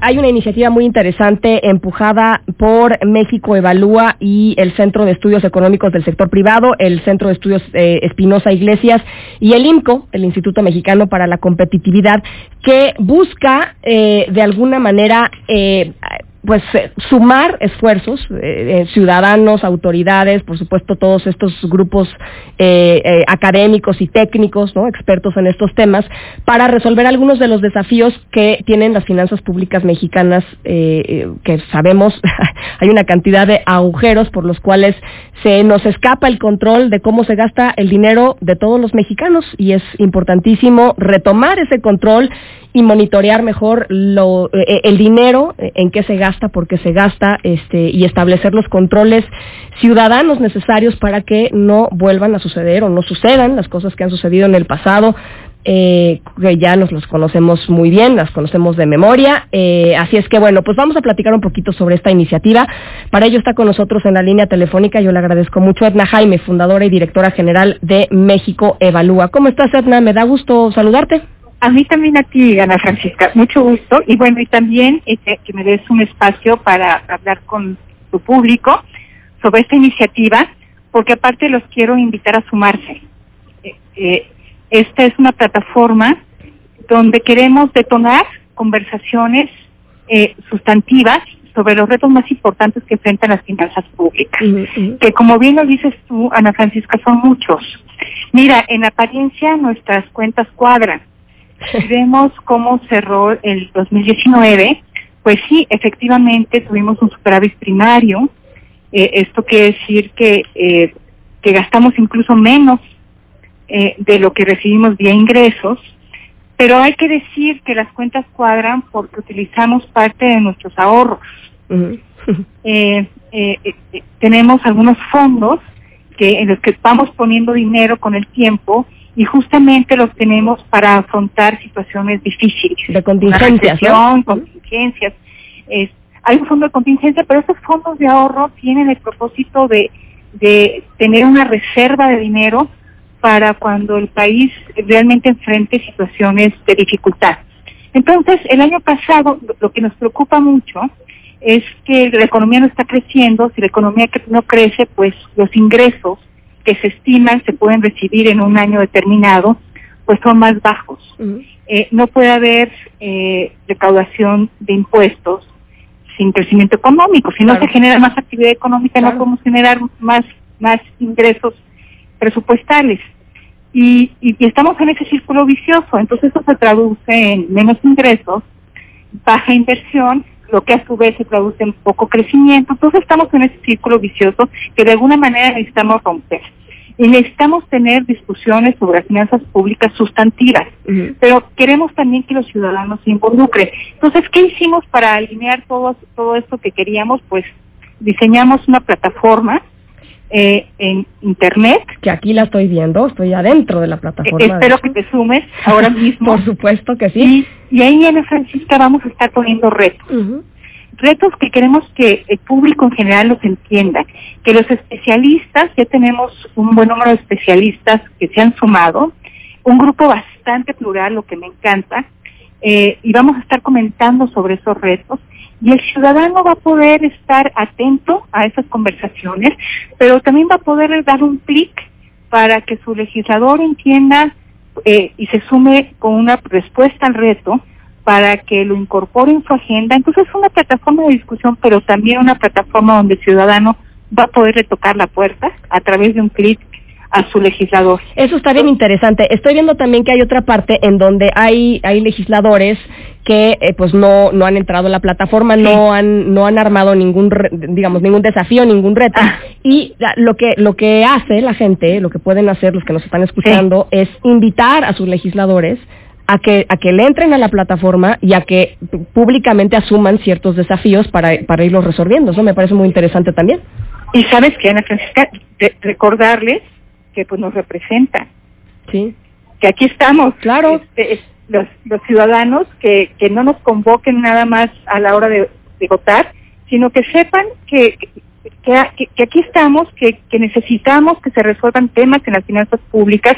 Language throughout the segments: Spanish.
hay una iniciativa muy interesante empujada por México Evalúa y el Centro de Estudios Económicos del Sector Privado, el Centro de Estudios eh, Espinosa Iglesias y el IMCO, el Instituto Mexicano para la Competitividad, que busca eh, de alguna manera eh, pues eh, sumar esfuerzos, eh, eh, ciudadanos, autoridades, por supuesto todos estos grupos académicos y técnicos, ¿no? expertos en estos temas, para resolver algunos de los desafíos que tienen las finanzas públicas mexicanas, que sabemos hay una cantidad de agujeros por los cuales se nos escapa el control de cómo se gasta el dinero de todos los mexicanos y es importantísimo retomar ese control y monitorear mejor lo, el dinero en qué se gasta porque se gasta este, y establecer los controles ciudadanos necesarios para que no vuelvan a suceder o no sucedan las cosas que han sucedido en el pasado. Eh, que ya nos los conocemos muy bien, las conocemos de memoria. Eh, así es que bueno, pues vamos a platicar un poquito sobre esta iniciativa. Para ello está con nosotros en la línea telefónica, yo le agradezco mucho, Edna Jaime, fundadora y directora general de México Evalúa. ¿Cómo estás, Edna? Me da gusto saludarte. A mí también a ti, Ana Francisca, mucho gusto. Y bueno, y también este, que me des un espacio para hablar con tu público sobre esta iniciativa, porque aparte los quiero invitar a sumarse. Eh, esta es una plataforma donde queremos detonar conversaciones eh, sustantivas sobre los retos más importantes que enfrentan las finanzas públicas, que como bien lo dices tú, Ana Francisca, son muchos. Mira, en apariencia nuestras cuentas cuadran, si vemos cómo cerró el 2019, pues sí, efectivamente tuvimos un superávit primario. Eh, esto quiere decir que, eh, que gastamos incluso menos eh, de lo que recibimos vía ingresos, pero hay que decir que las cuentas cuadran porque utilizamos parte de nuestros ahorros. tenemos algunos fondos que en los que vamos poniendo dinero con el tiempo y justamente los tenemos para afrontar situaciones difíciles. De contingencias. ¿no? contingencias. Es, hay un fondo de contingencia, pero esos fondos de ahorro tienen el propósito de, de tener una reserva de dinero para cuando el país realmente enfrente situaciones de dificultad. Entonces, el año pasado, lo que nos preocupa mucho es que la economía no está creciendo. Si la economía no crece, pues los ingresos que se estiman se pueden recibir en un año determinado, pues son más bajos. Eh, no puede haber eh, recaudación de impuestos sin crecimiento económico. Si no se genera más actividad económica, no podemos generar más, más ingresos presupuestales. Y, y, estamos en ese círculo vicioso. Entonces eso se traduce en menos ingresos, baja inversión, lo que a su vez se traduce en poco crecimiento. Entonces estamos en ese círculo vicioso que de alguna manera necesitamos romper y necesitamos tener discusiones sobre las finanzas públicas sustantivas, pero queremos también que los ciudadanos se involucren. Entonces, ¿qué hicimos para alinear todo, todo esto que queríamos? Pues diseñamos una plataforma eh, en Internet. Que aquí la estoy viendo, estoy adentro de la plataforma. espero que te sumes ahora mismo. Por supuesto que sí. Y, ahí, Ana Francisca, vamos a estar poniendo retos retos que queremos que el público en general los entienda, que los especialistas, ya tenemos un buen número de especialistas que se han sumado, un grupo bastante plural, lo que me encanta, eh, y vamos a estar comentando sobre esos retos, y el ciudadano va a poder estar atento a esas conversaciones, pero también va a poder dar un clic para que su legislador entienda eh, y se sume con una respuesta al reto, para que lo incorpore en su agenda. Entonces es una plataforma de discusión, pero también una plataforma donde el ciudadano va a poder retocar la puerta a través de un clic a su legislador. Eso está bien interesante. Estoy viendo también que hay otra parte en donde hay hay legisladores que eh, pues no no han entrado en la plataforma, no han no han armado ningún digamos ningún desafío, ningún reto ah. y lo que lo que hace la gente, lo que pueden hacer los que nos están escuchando es invitar a sus legisladores a que, a que le entren a la plataforma y a que públicamente asuman ciertos desafíos para, para irlos resolviendo. Eso me parece muy interesante también. Y sabes que, Ana Francisca, recordarles que pues nos representan. Sí. Que aquí estamos. Claro. Este, los, los ciudadanos que, que no nos convoquen nada más a la hora de, votar, sino que sepan que, que, que, aquí estamos, que, que necesitamos que se resuelvan temas en las finanzas públicas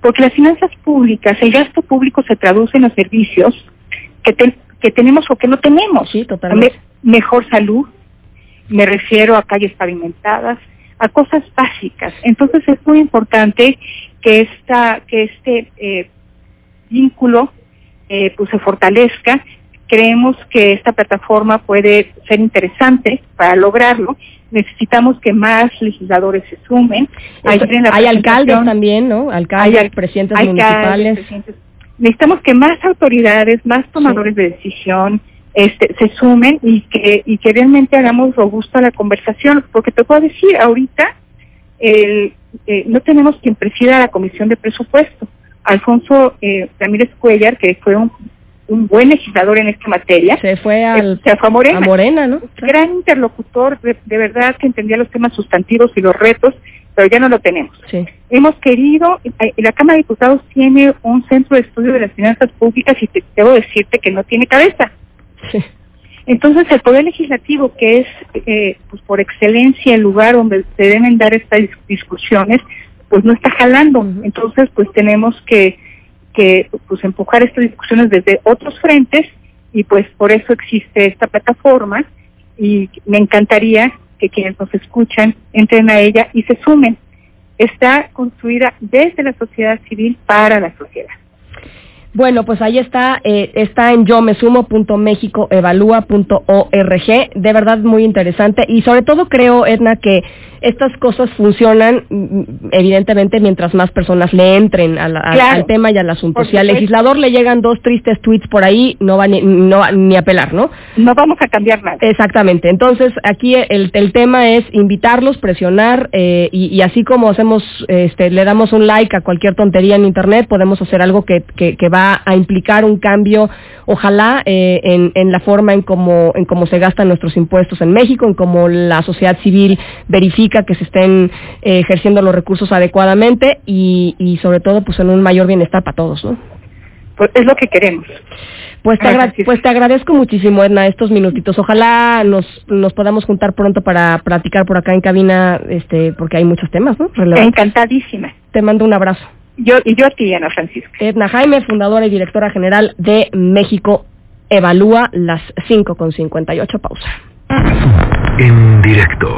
porque las finanzas públicas, el gasto público se traduce en los servicios que, que tenemos o que no tenemos. Sí, totalmente. mejor salud, me refiero a calles pavimentadas, a cosas básicas. Entonces es muy importante que esta, que este eh, vínculo eh, pues se fortalezca. Creemos que esta plataforma puede ser interesante para lograrlo. Necesitamos que más legisladores se sumen. hay alcaldes también, ¿no? Alcaldes, hay, presidentes municipales. Necesitamos que más autoridades, más tomadores de decisión, este, se sumen y que, y que realmente hagamos robusta la conversación, porque te puedo decir, ahorita el, eh, no tenemos quien presida la Comisión de Presupuesto. Alfonso eh, Ramírez Cuellar, que fue un, un, buen legislador en esta materia, se fue, al, se fue a Morena. A Morena ¿no? Gran interlocutor, de, verdad que entendía los temas sustantivos y los retos, pero ya no lo tenemos. Sí. Hemos querido, eh, la Cámara de Diputados tiene un centro de estudio de las finanzas públicas y te, debo decirte que no tiene cabeza. Entonces, el Poder Legislativo, que es eh, pues por excelencia el lugar donde se deben dar estas discusiones, pues no está jalando. Entonces, pues tenemos que, que pues empujar estas discusiones desde otros frentes y pues por eso existe esta plataforma y me encantaría que quienes nos escuchan entren a ella y se sumen. Está construida desde la sociedad civil para la sociedad. Bueno, pues ahí está, eh, está en yo me De verdad muy interesante y sobre todo creo, Edna, que estas cosas funcionan mm, evidentemente mientras más personas le entren al tema y al asunto. Si al legislador le llegan dos tristes tweets por ahí, no va ni, no ni a pelar, ¿no? No vamos a cambiar nada. Exactamente. Entonces aquí el, el tema es invitarlos, presionar eh, y, así como hacemos, este, le damos un like a cualquier tontería en internet, podemos hacer algo que, que, que va a implicar un cambio, ojalá, eh, en, en, la forma en cómo, en cómo se gastan nuestros impuestos en México, en cómo la sociedad civil verifica que se estén eh, ejerciendo los recursos adecuadamente y, y sobre todo pues en un mayor bienestar para todos, ¿no? Pues es lo que queremos. Pues te, pues te agradezco muchísimo, Edna, estos minutitos. Ojalá nos, nos podamos juntar pronto para platicar por acá en cabina, este, porque hay muchos temas, ¿no? Encantadísima. Te mando un abrazo. Yo, y yo a ti, Ana Francisca. Edna Jaime, fundadora y directora general de México Evalúa las 5 con 58. Pausa. En directo.